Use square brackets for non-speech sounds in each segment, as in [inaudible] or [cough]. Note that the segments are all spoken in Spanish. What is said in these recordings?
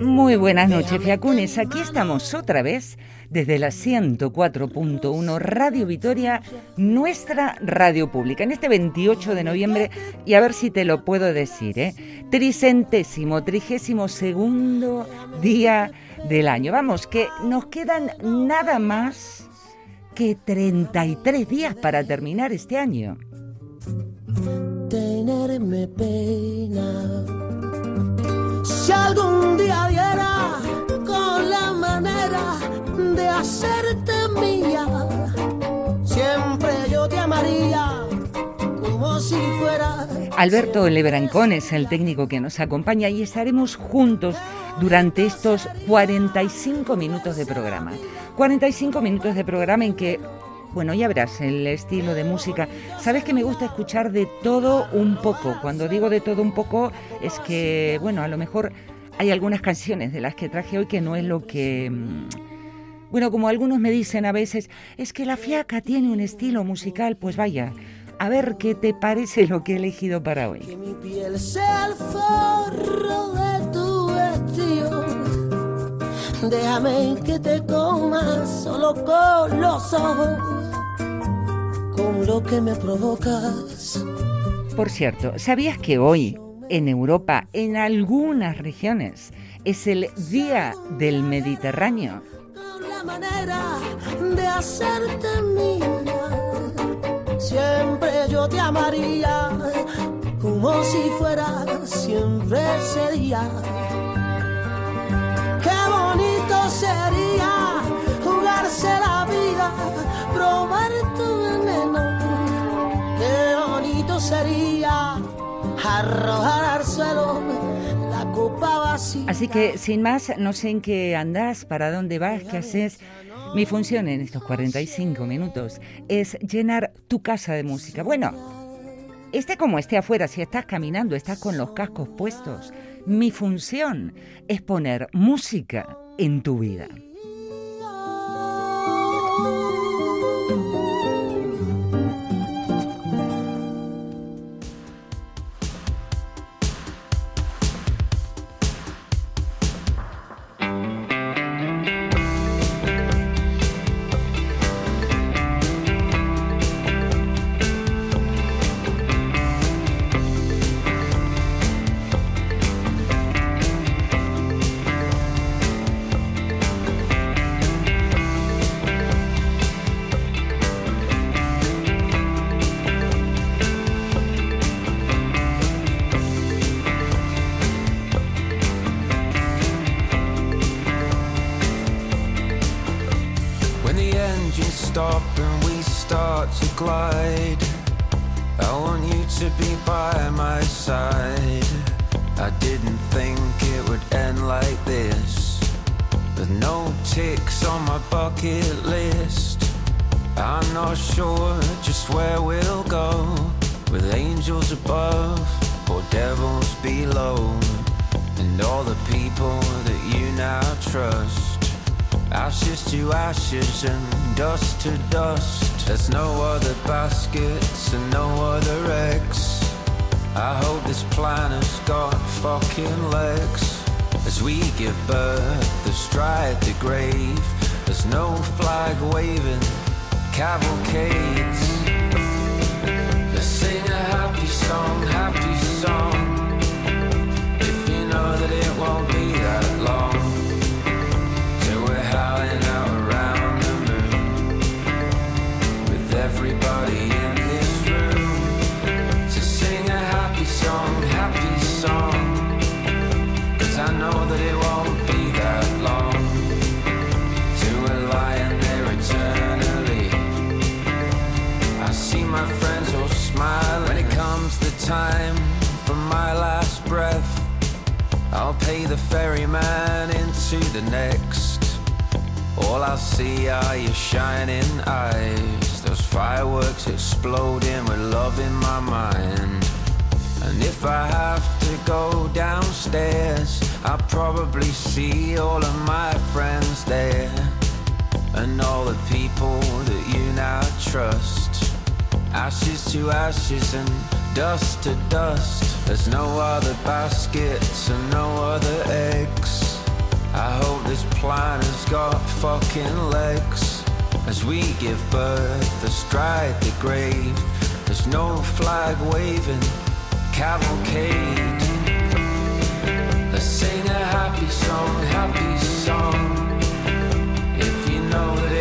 Muy buenas noches, Fiacunes. Aquí estamos otra vez desde la 104.1 Radio Vitoria, nuestra radio pública, en este 28 de noviembre, y a ver si te lo puedo decir, ¿eh? Tricentésimo, trigésimo segundo día del año. Vamos, que nos quedan nada más que 33 días para terminar este año. Tenerme pena. Si algún día diera con la manera de hacerte mía, siempre yo te amaría como si fuera. Alberto Lebrancón es el técnico que nos acompaña y estaremos juntos durante estos 45 minutos de programa. 45 minutos de programa en que, bueno, ya verás el estilo de música. Sabes que me gusta escuchar de todo un poco. Cuando digo de todo un poco es que, bueno, a lo mejor hay algunas canciones de las que traje hoy que no es lo que... Mm, bueno, como algunos me dicen a veces, es que la fiaca tiene un estilo musical, pues vaya, a ver qué te parece lo que he elegido para hoy. Que mi piel el forro de tu vestido. Déjame que te coma solo con los ojos, con lo que me provocas. Por cierto, ¿sabías que hoy en Europa, en algunas regiones, es el Día del Mediterráneo? La manera de hacerte mía, siempre yo te amaría, como si fuera siempre ese día. Qué bonito sería jugarse la vida, probar tu veneno. Qué bonito sería arrojar la copa vacía. Así que, sin más, no sé en qué andás, para dónde vas, qué haces. Mi función en estos 45 minutos es llenar tu casa de música. Bueno, esté como esté afuera, si estás caminando, estás con los cascos puestos. Mi función es poner música en tu vida. The next. All I see are your shining eyes. Those fireworks exploding with love in my mind. And if I have to go downstairs, I'll probably see all of my friends there. And all the people that you now trust. Ashes to ashes and dust to dust. There's no other baskets and no other eggs. I hope this planet's got fucking legs. As we give birth, astride the grave. There's no flag waving, cavalcade. Let's sing a happy song, happy song. If you know it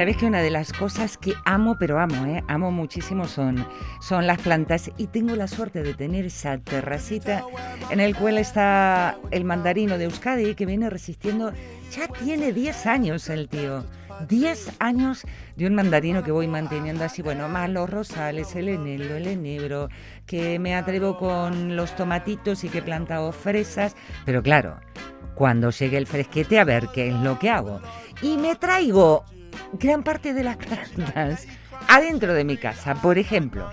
Sabes que una de las cosas que amo, pero amo, ¿eh? amo muchísimo son, son las plantas y tengo la suerte de tener esa terracita en el cual está el mandarino de Euskadi que viene resistiendo, ya tiene 10 años el tío. 10 años de un mandarino que voy manteniendo así, bueno, más los rosales, el enelo, el enebro, que me atrevo con los tomatitos y que he plantado fresas, pero claro, cuando llegue el fresquete a ver qué es lo que hago. Y me traigo gran parte de las plantas adentro de mi casa. Por ejemplo,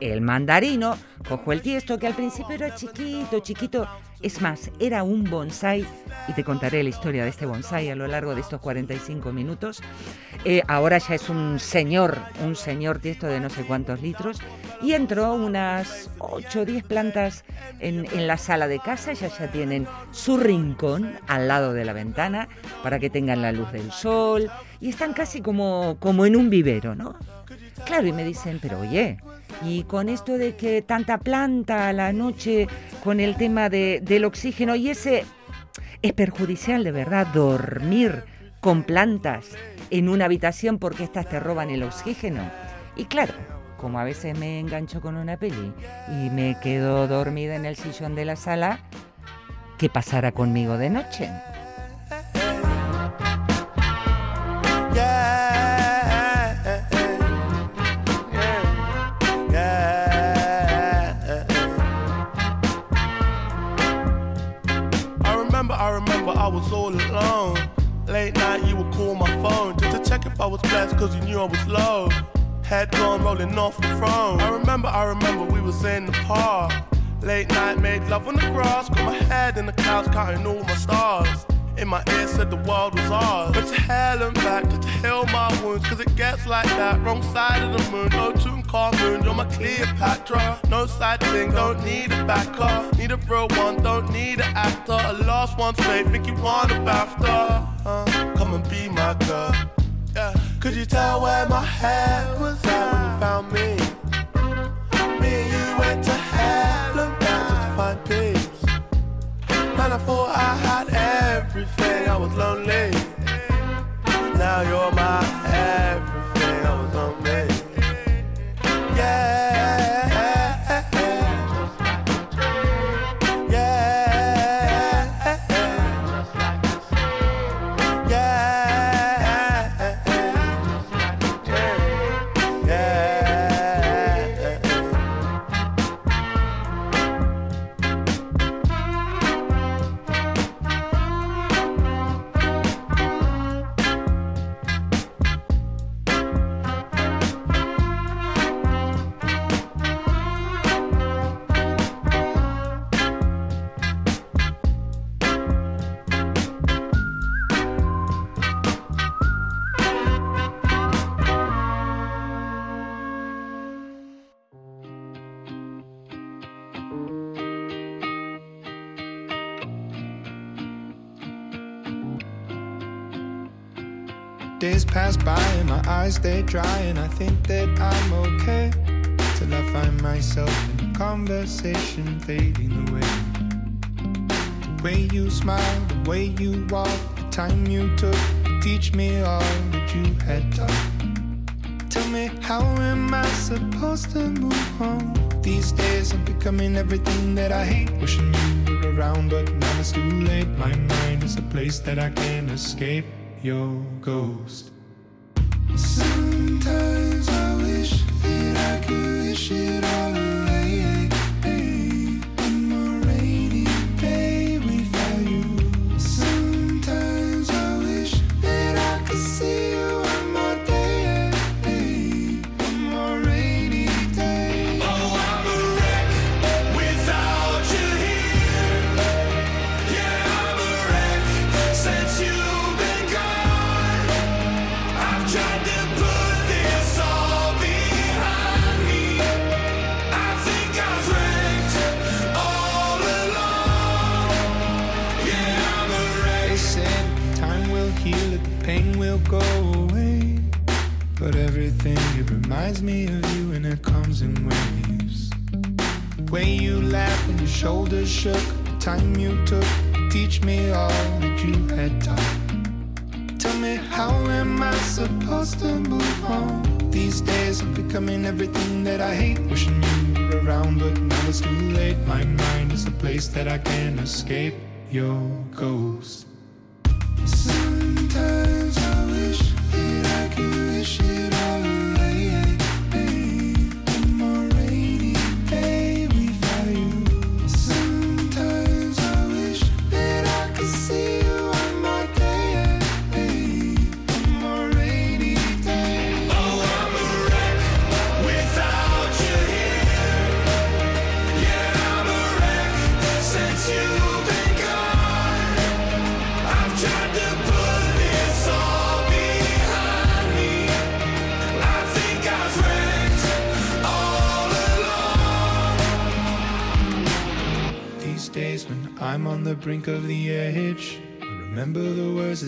el mandarino, cojo el tiesto que al principio era chiquito, chiquito. Es más, era un bonsai y te contaré la historia de este bonsai a lo largo de estos 45 minutos. Eh, ahora ya es un señor, un señor tiesto de no sé cuántos litros y entró unas 8 o 10 plantas en, en la sala de casa. Ya ya tienen su rincón al lado de la ventana para que tengan la luz del sol y están casi como, como en un vivero, ¿no? Claro, y me dicen, pero oye, y con esto de que tanta planta a la noche, con el tema de, del oxígeno, y ese es perjudicial de verdad dormir con plantas en una habitación porque estas te roban el oxígeno. Y claro, como a veces me engancho con una peli y me quedo dormida en el sillón de la sala, ¿qué pasará conmigo de noche? Was blessed, cause you knew I was low. Head gone rolling off the throne. I remember, I remember we was in the park. Late night, made love on the grass, got my head in the clouds, counting all my stars. In my ear said the world was ours. But to hell and back to heal my wounds, cause it gets like that. Wrong side of the moon, no Tutankhamun, you're my Cleopatra. No side thing, don't need a backer. Need a real one, don't need an actor. A lost one's fate, think you want a BAFTA. Uh, come and be my girl. Could you tell where my head was at when you found me? Me and you went to hell and to find peace. Man, I thought I had everything, I was lonely. Now you're eyes stay dry, and I think that I'm okay. Till I find myself in a conversation fading away. The way you smile, the way you walk, the time you took to teach me all that you had taught. Tell me, how am I supposed to move on? These days I'm becoming everything that I hate. Wishing you were around, but now it's too late. My mind is a place that I can't escape. Your ghost. Sometimes I wish that I could wish it all away. Reminds me of you and it comes in waves. Way you laughed when your shoulders shook, the time you took to teach me all that you had taught. Tell me, how am I supposed to move on? These days I'm becoming everything that I hate. Wishing you were around, but now it's too late. My mind is the place that I can't escape. Your ghost. Sometimes I wish that I could wish it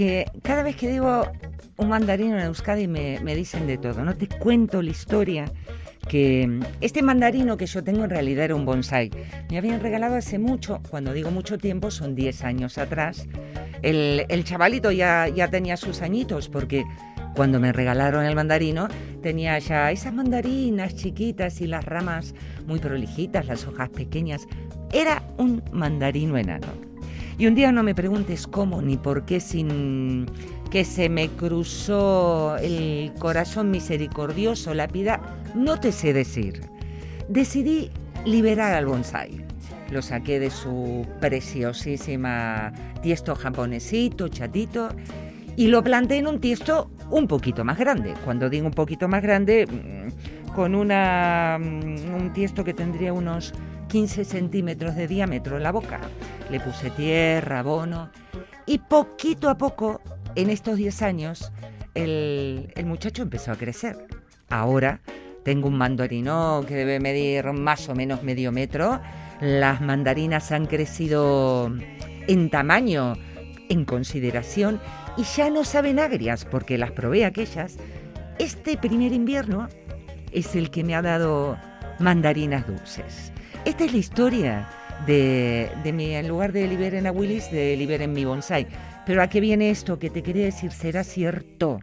Que cada vez que digo un mandarino en Euskadi me, me dicen de todo. No te cuento la historia que este mandarino que yo tengo en realidad era un bonsai. Me habían regalado hace mucho, cuando digo mucho tiempo son 10 años atrás. El, el chavalito ya, ya tenía sus añitos porque cuando me regalaron el mandarino tenía ya esas mandarinas chiquitas y las ramas muy prolijitas, las hojas pequeñas. Era un mandarino enano. Y un día no me preguntes cómo ni por qué sin que se me cruzó el corazón misericordioso, la no te sé decir. Decidí liberar al bonsai. Lo saqué de su preciosísima tiesto japonesito, chatito, y lo planté en un tiesto un poquito más grande. Cuando digo un poquito más grande, mm, con una, mm, un tiesto que tendría unos 15 centímetros de diámetro en la boca. Le puse tierra, abono y poquito a poco, en estos 10 años, el, muchacho empezó a crecer. Ahora tengo un mandarino que debe medir más o menos medio metro. Las mandarinas han crecido en tamaño, en consideración, y ya no saben agrias porque las probé aquellas. Este primer invierno es el que me ha dado mandarinas dulces. Esta es la historia de, de mi, en lugar de Liberen a Willis, de Liberen mi bonsai. Pero a qué viene esto que te quería decir, será cierto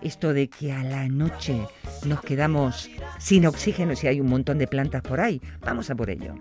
esto de que a la noche nos quedamos sin oxígeno si hay un montón de plantas por ahí. Vamos a por ello.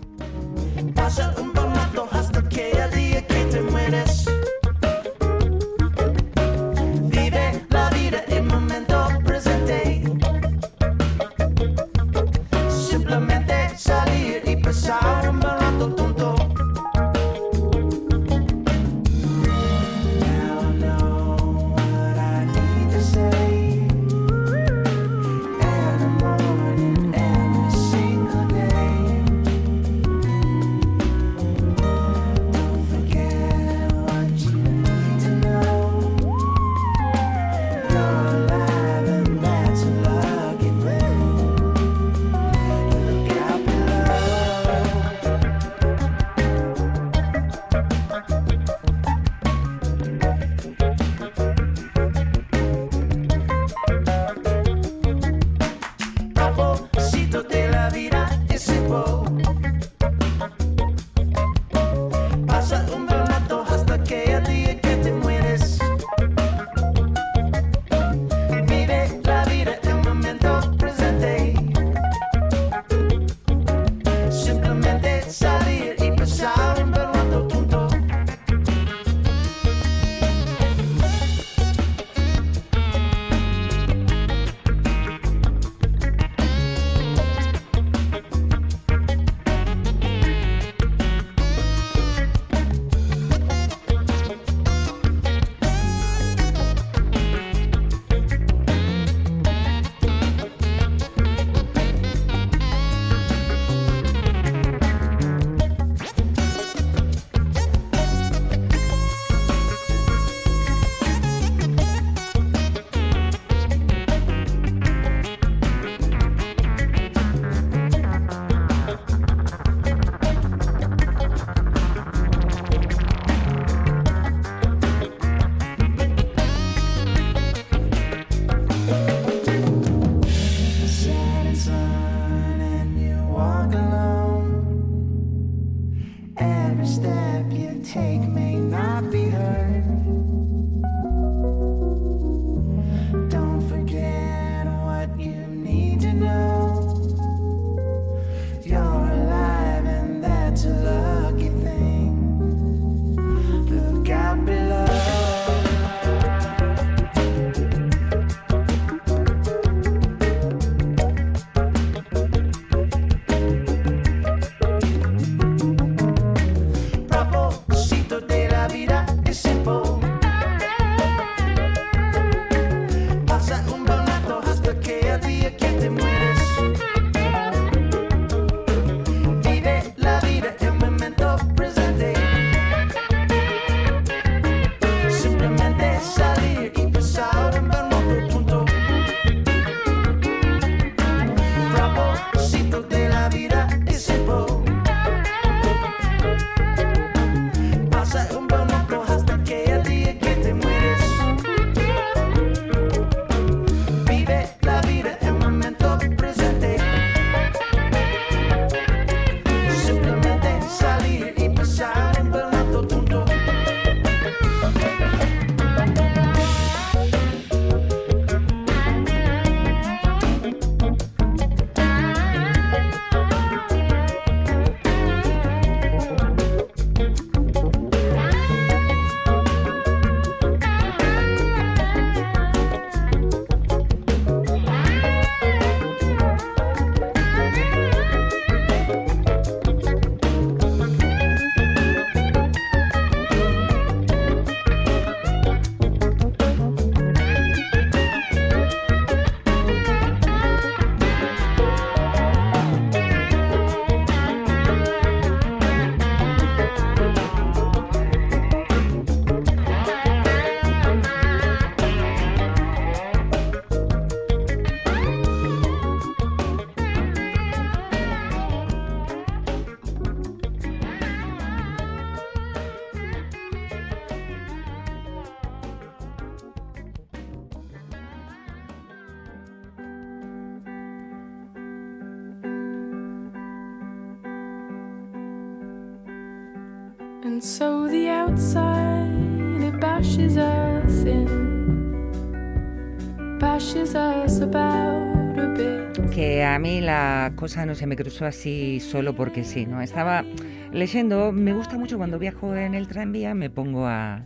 A mí la cosa no se me cruzó así solo porque sí, ¿no? Estaba leyendo, me gusta mucho cuando viajo en el tranvía, me pongo a,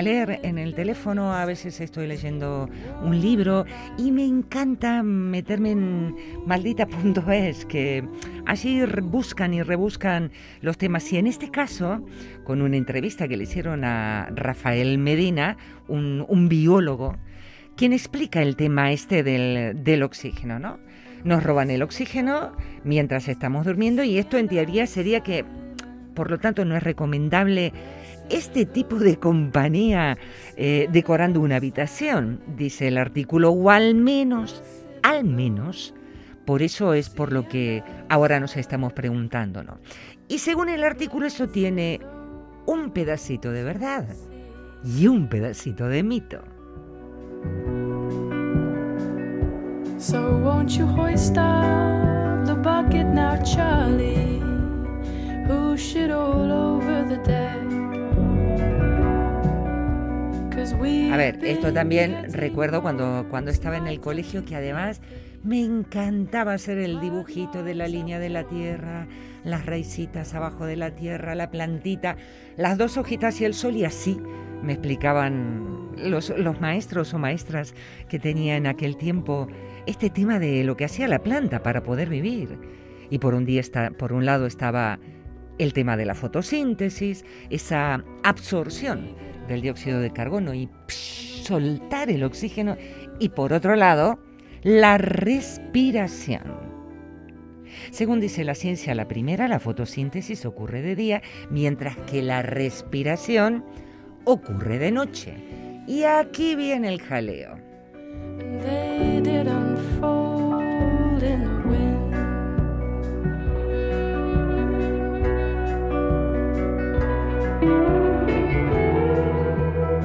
leer en el teléfono, a veces estoy leyendo un libro y me encanta meterme en maldita.es, que allí buscan y rebuscan los temas. Y en este caso, con una entrevista que le hicieron a Rafael Medina, un, un biólogo, quien explica el tema este del, del oxígeno, ¿no? Nos roban el oxígeno mientras estamos durmiendo y esto en teoría sería que, por lo tanto, no es recomendable este tipo de compañía eh, decorando una habitación, dice el artículo, o al menos, al menos, por eso es por lo que ahora nos estamos preguntando, ¿no? Y según el artículo eso tiene un pedacito de verdad y un pedacito de mito. Won't you hoist up the bucket now, Charlie? Push it all over the deck. 'Cause we've A ver, esto también recuerdo cuando, cuando estaba en el colegio que además me encantaba hacer el dibujito de la línea de la tierra, las raicitas abajo de la tierra, la plantita, las dos hojitas y el sol y así me explicaban los, los maestros o maestras que tenía en aquel tiempo este tema de lo que hacía la planta para poder vivir. Y por un, día está, por un lado estaba el tema de la fotosíntesis, esa absorción del dióxido de carbono y psh, soltar el oxígeno. Y por otro lado, la respiración. Según dice la ciencia, la primera, la fotosíntesis ocurre de día, mientras que la respiración ocurre de noche. Y aquí viene el jaleo.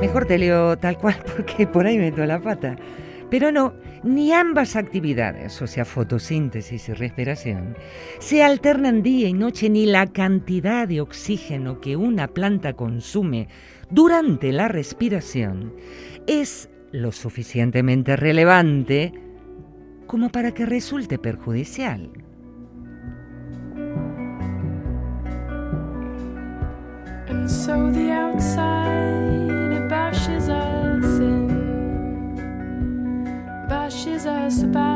Mejor te leo tal cual [laughs] porque por ahí meto la pata. Pero no, ni ambas actividades, o sea, fotosíntesis y respiración, se alternan día y noche ni la cantidad de oxígeno que una planta consume durante la respiración es lo suficientemente relevante como para que resulte perjudicial. And so the outside bashes us in, bashes us about.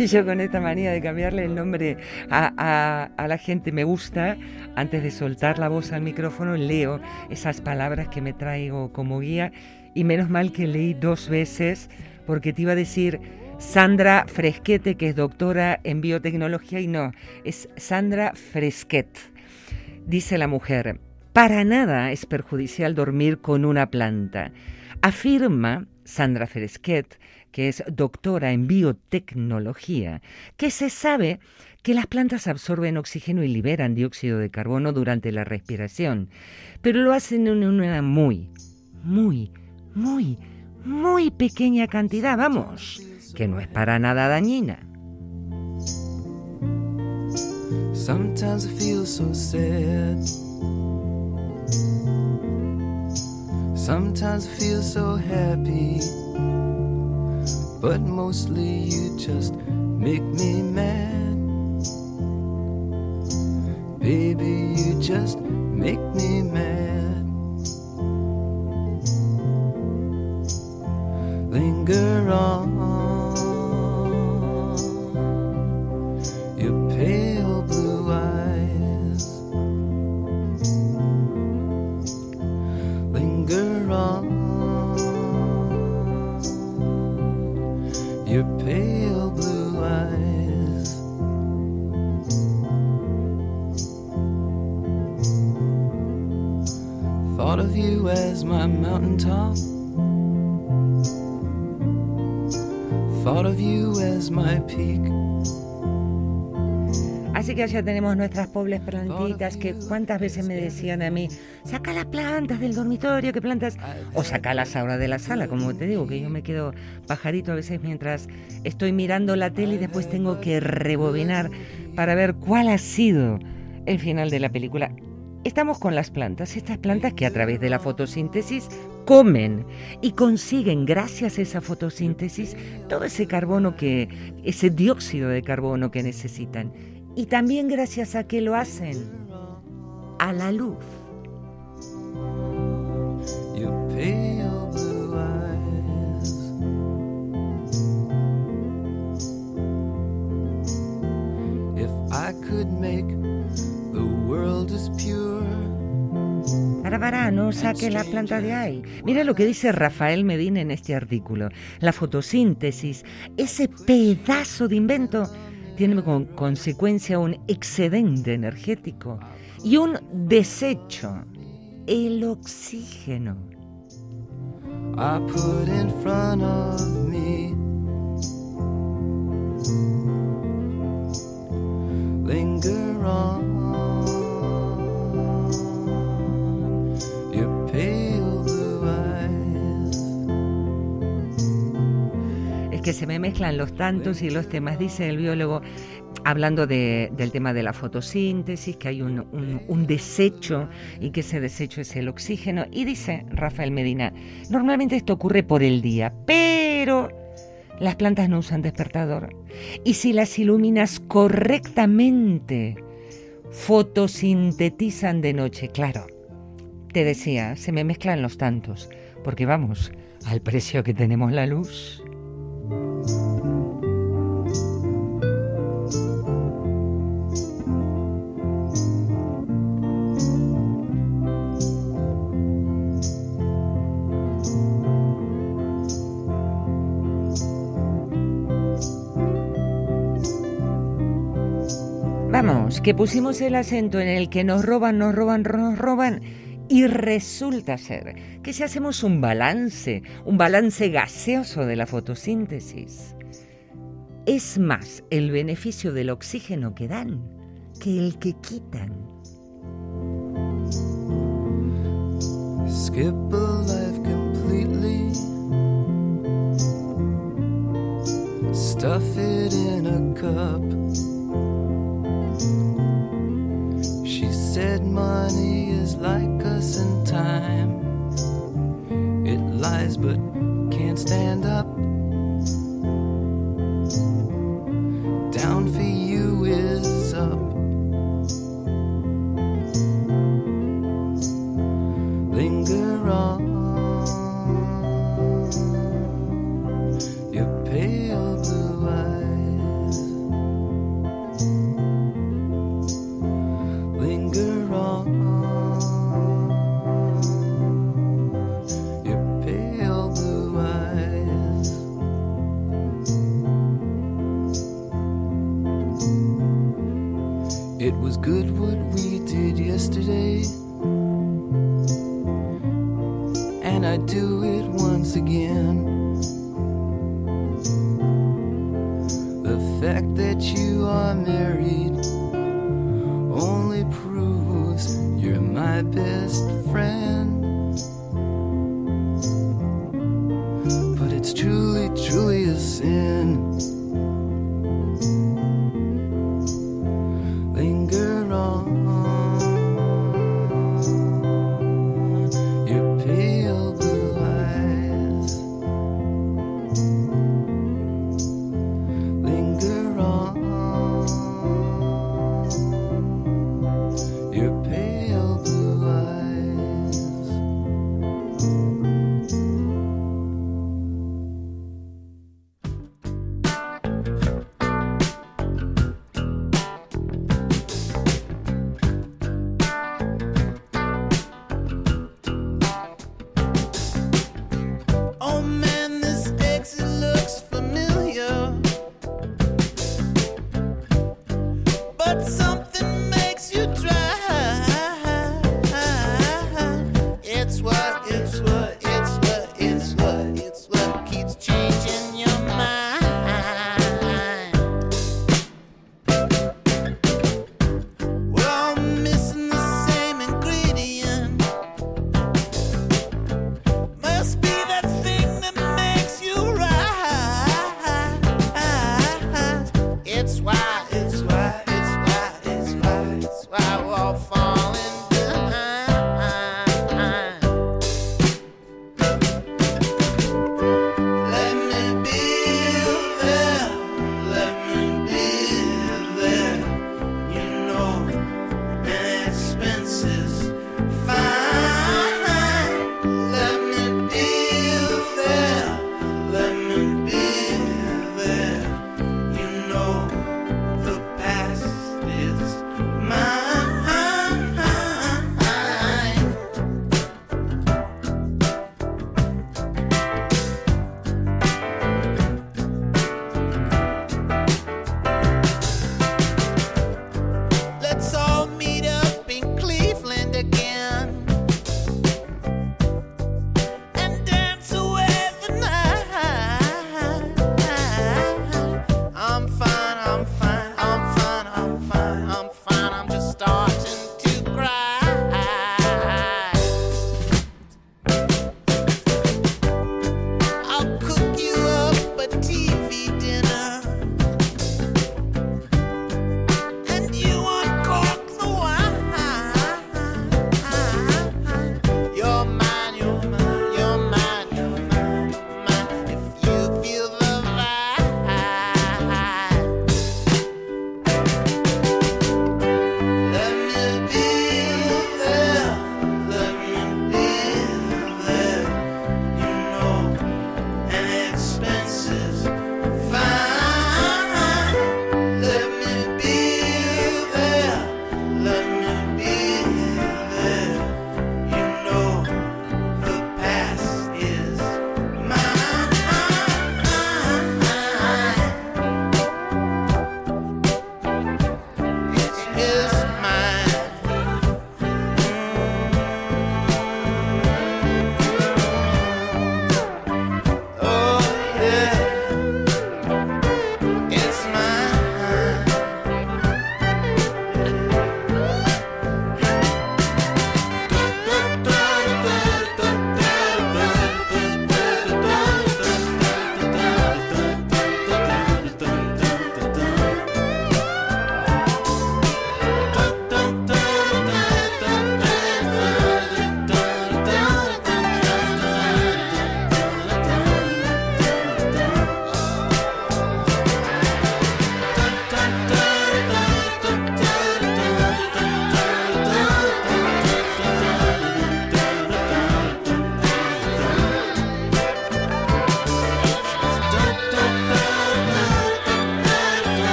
Y yo con esta manía de cambiarle el nombre a, la gente me gusta, antes de soltar la voz al micrófono, leo esas palabras que me traigo como guía. Y menos mal que leí dos veces, porque te iba a decir Sandra Fresquete, que es doctora en biotecnología, y no, es Sandra Fresquet. Dice la mujer, para nada es perjudicial dormir con una planta. Afirma Sandra Fresquet, que es doctora en biotecnología, que se sabe que las plantas absorben oxígeno y liberan dióxido de carbono durante la respiración, pero lo hacen en una muy, muy, muy, muy pequeña cantidad, vamos, que no es para nada dañina. Sometimes I feel so sad. Sometimes I feel so happy. But mostly you just make me mad. Baby, you just make me mad. Linger on. Your pale Your pale blue eyes. Thought of you as my mountaintop. Ya tenemos nuestras pobres plantitas que cuántas veces me decían a mí, saca las plantas del dormitorio, que plantas, o sacalas ahora de la sala, como te digo, que yo me quedo pajarito a veces mientras estoy mirando la tele y después tengo que rebobinar para ver cuál ha sido el final de la película. Estamos con las plantas, estas plantas que a través de la fotosíntesis comen y consiguen, gracias a esa fotosíntesis, todo ese carbono que, ese dióxido de carbono que necesitan. Y también gracias a que lo hacen a la luz. your pale blue eyes. If I could make the world as pure. Para, para, no saque la planta de ahí. Mira lo que dice Rafael Medina en este artículo. La fotosíntesis, ese pedazo de invento, tiene como consecuencia un excedente energético y un desecho, el oxígeno. Se me mezclan los tantos y los temas, dice el biólogo, hablando de- del tema de la fotosíntesis, que hay un, un- un desecho y que ese desecho es el oxígeno. Y dice Rafael Medina, normalmente esto ocurre por el día, pero las plantas no usan despertador. Y si las iluminas correctamente, fotosintetizan de noche, claro. Te decía, se me mezclan los tantos, porque vamos, al precio que tenemos la luz. Vamos, que pusimos el acento en el que nos roban, nos roban, nos roban. Y resulta ser que si hacemos un balance, un balance gaseoso de la fotosíntesis, es más el beneficio del oxígeno que dan que el que quitan. Skip a life completely. Stuff it in a cup. She said money but can't stand up.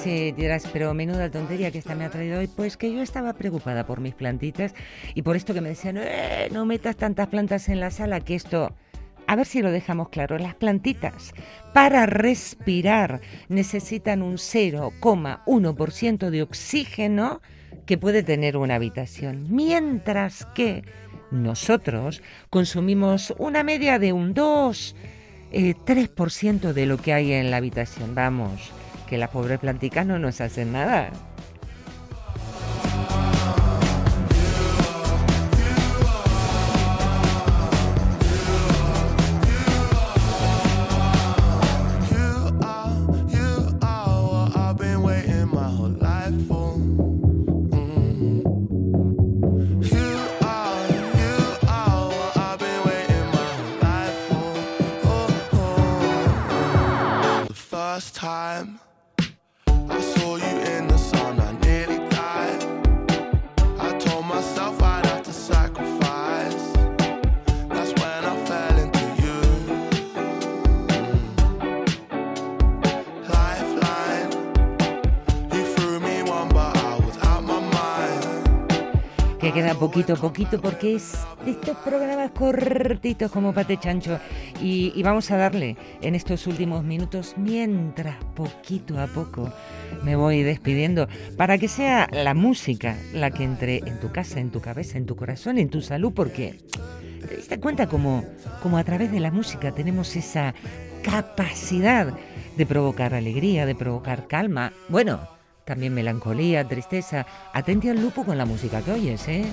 Casi dirás, pero menuda tontería que esta me ha traído hoy. Pues que yo estaba preocupada por mis plantitas y por esto que me decían, "Eh, no metas tantas plantas en la sala, que esto... A ver si lo dejamos claro. Las plantitas, para respirar, necesitan un 0,1% de oxígeno que puede tener una habitación. Mientras que nosotros consumimos una media de un 2, eh, 3% de lo que hay en la habitación. Vamos, que las pobres planticas no nos hacen nada. Poquito, poquito, porque es de estos programas cortitos como pate chancho. Y, y vamos a darle en estos últimos minutos, mientras poquito a poco me voy despidiendo, para que sea la música la que entre en tu casa, en tu cabeza, en tu corazón, en tu salud, porque te diste cuenta como, como a través de la música tenemos esa capacidad de provocar alegría, de provocar calma. Bueno, también melancolía, tristeza. Atente al lupo con la música que oyes, ¿eh?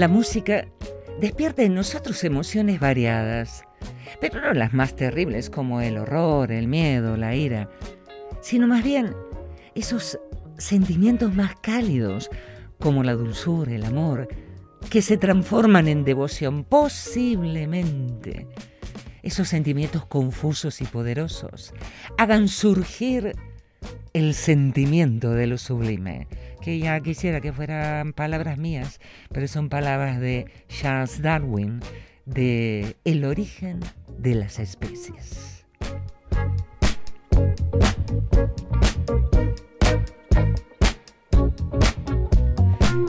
La música despierta en nosotros emociones variadas, pero no las más terribles como el horror, el miedo, la ira, sino más bien esos sentimientos más cálidos como la dulzura, el amor, que se transforman en devoción posiblemente. Esos sentimientos confusos y poderosos hagan surgir el sentimiento de lo sublime, que ya quisiera que fueran palabras mías, pero son palabras de Charles Darwin, de El origen de las especies.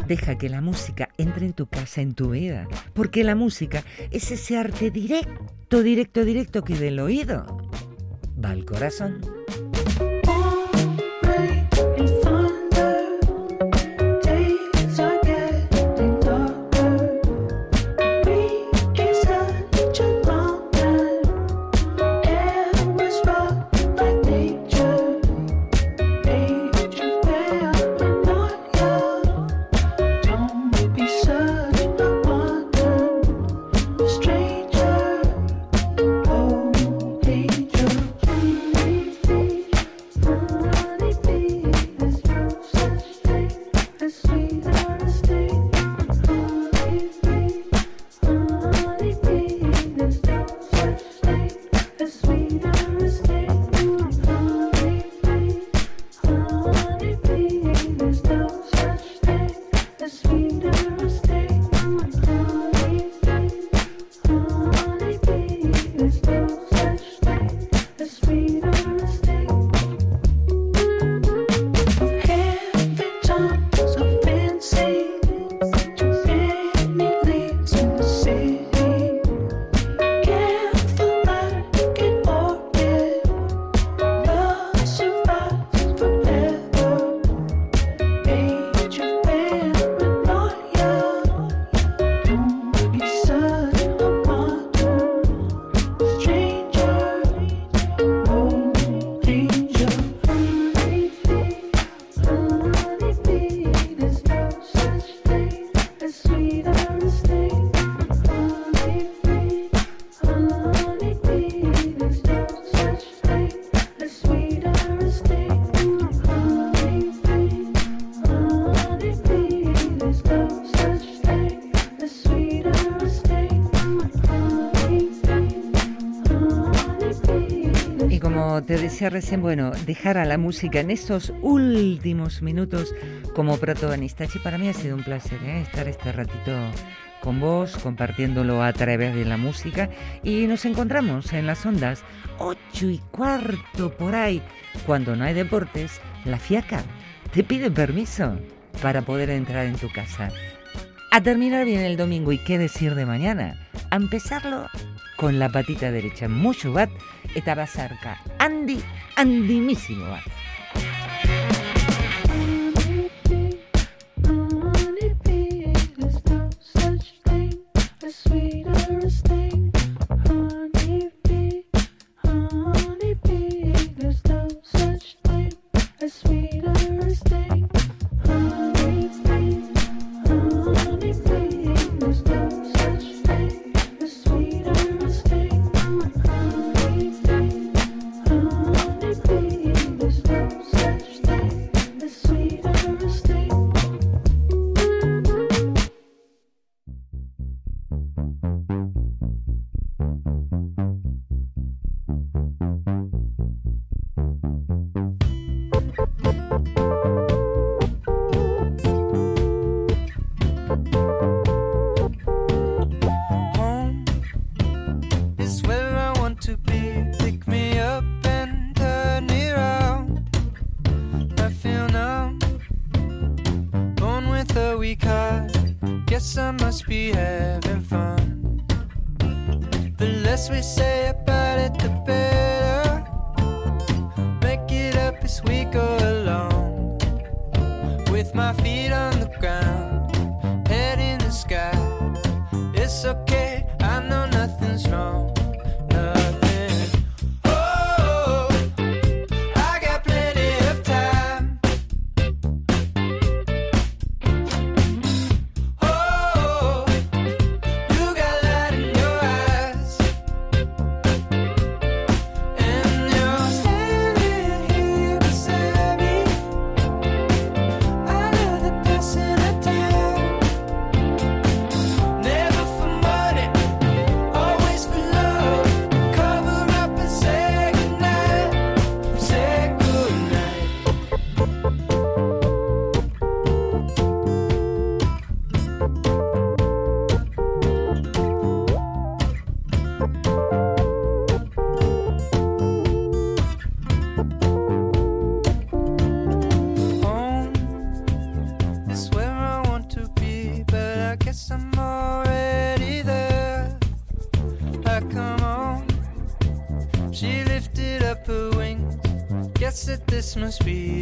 Deja que la música entre en tu casa, en tu vida, porque la música es ese arte directo, directo, directo que del oído va al corazón. Patricia bueno, dejar a la música en estos últimos minutos como protagonista. Para mí ha sido un placer ¿eh? estar este ratito con vos, compartiéndolo a través de la música y nos encontramos en las ondas 8 y cuarto por ahí. Cuando no hay deportes, la fiaca te pide permiso para poder entrar en tu casa. A terminar bien el domingo y qué decir de mañana. A empezarlo con la patita derecha. Mucho bat, estaba cerca. Andy, andimísimo bat. Christmas be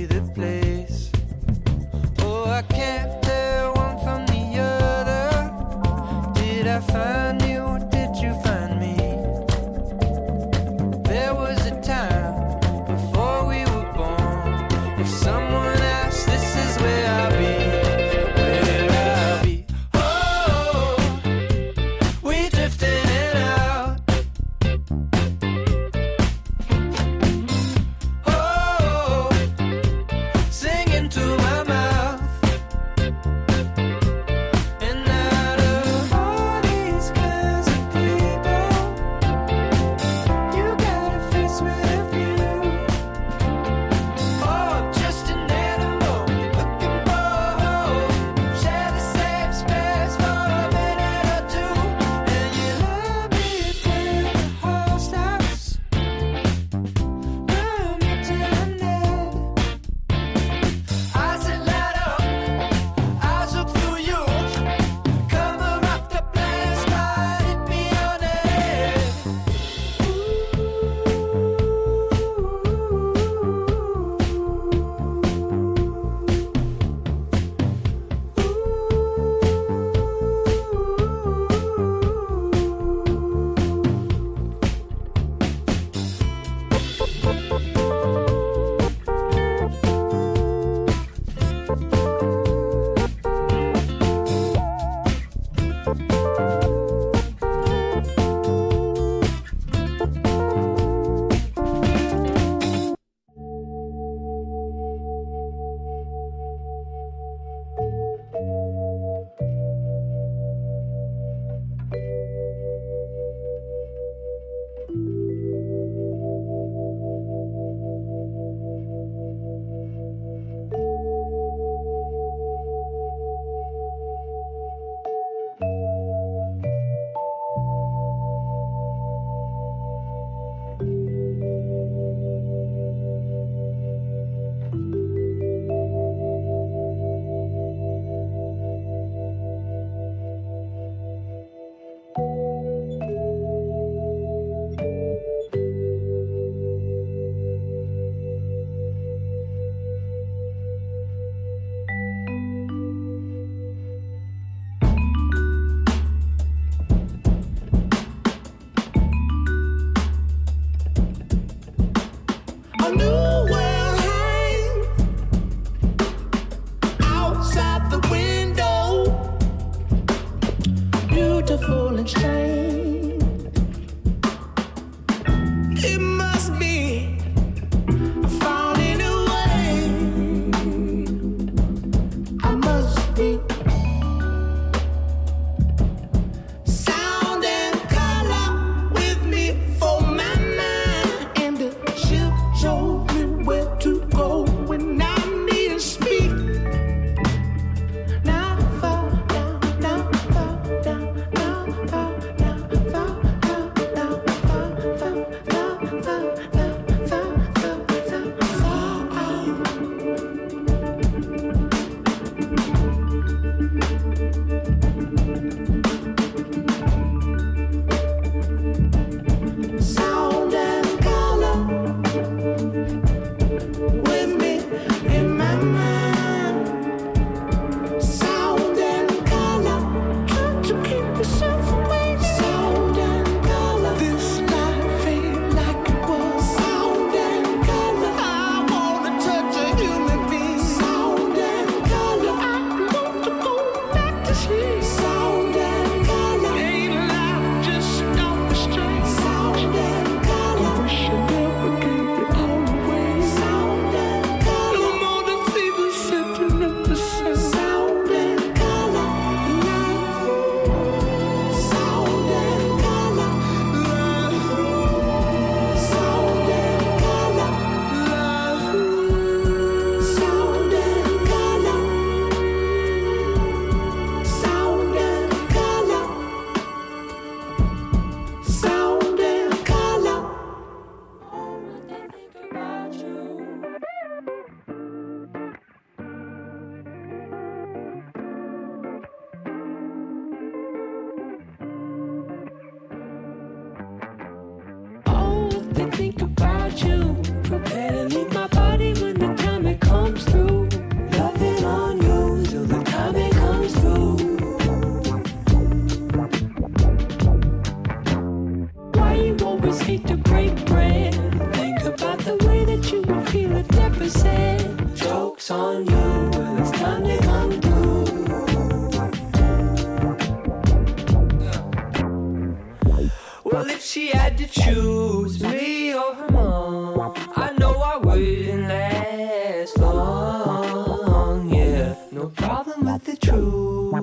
no problem with the truth.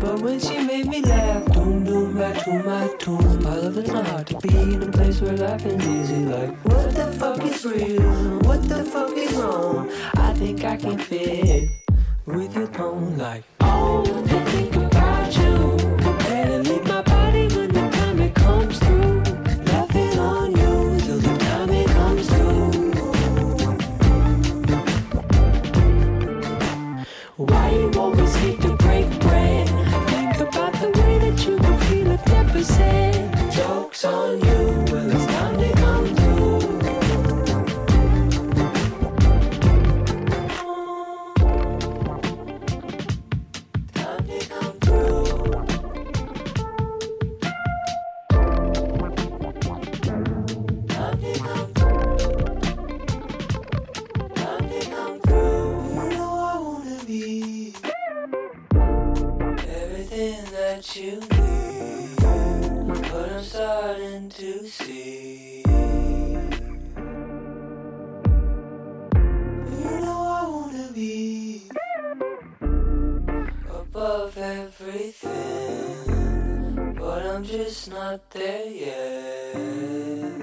But when she made me laugh, doom doom back to my tomb. I love it's not hard to be in a place where life is easy. Like, what the fuck is real? What the fuck is wrong? I think I can fit with your tone. Like, oh. on everything, but I'm just not there yet.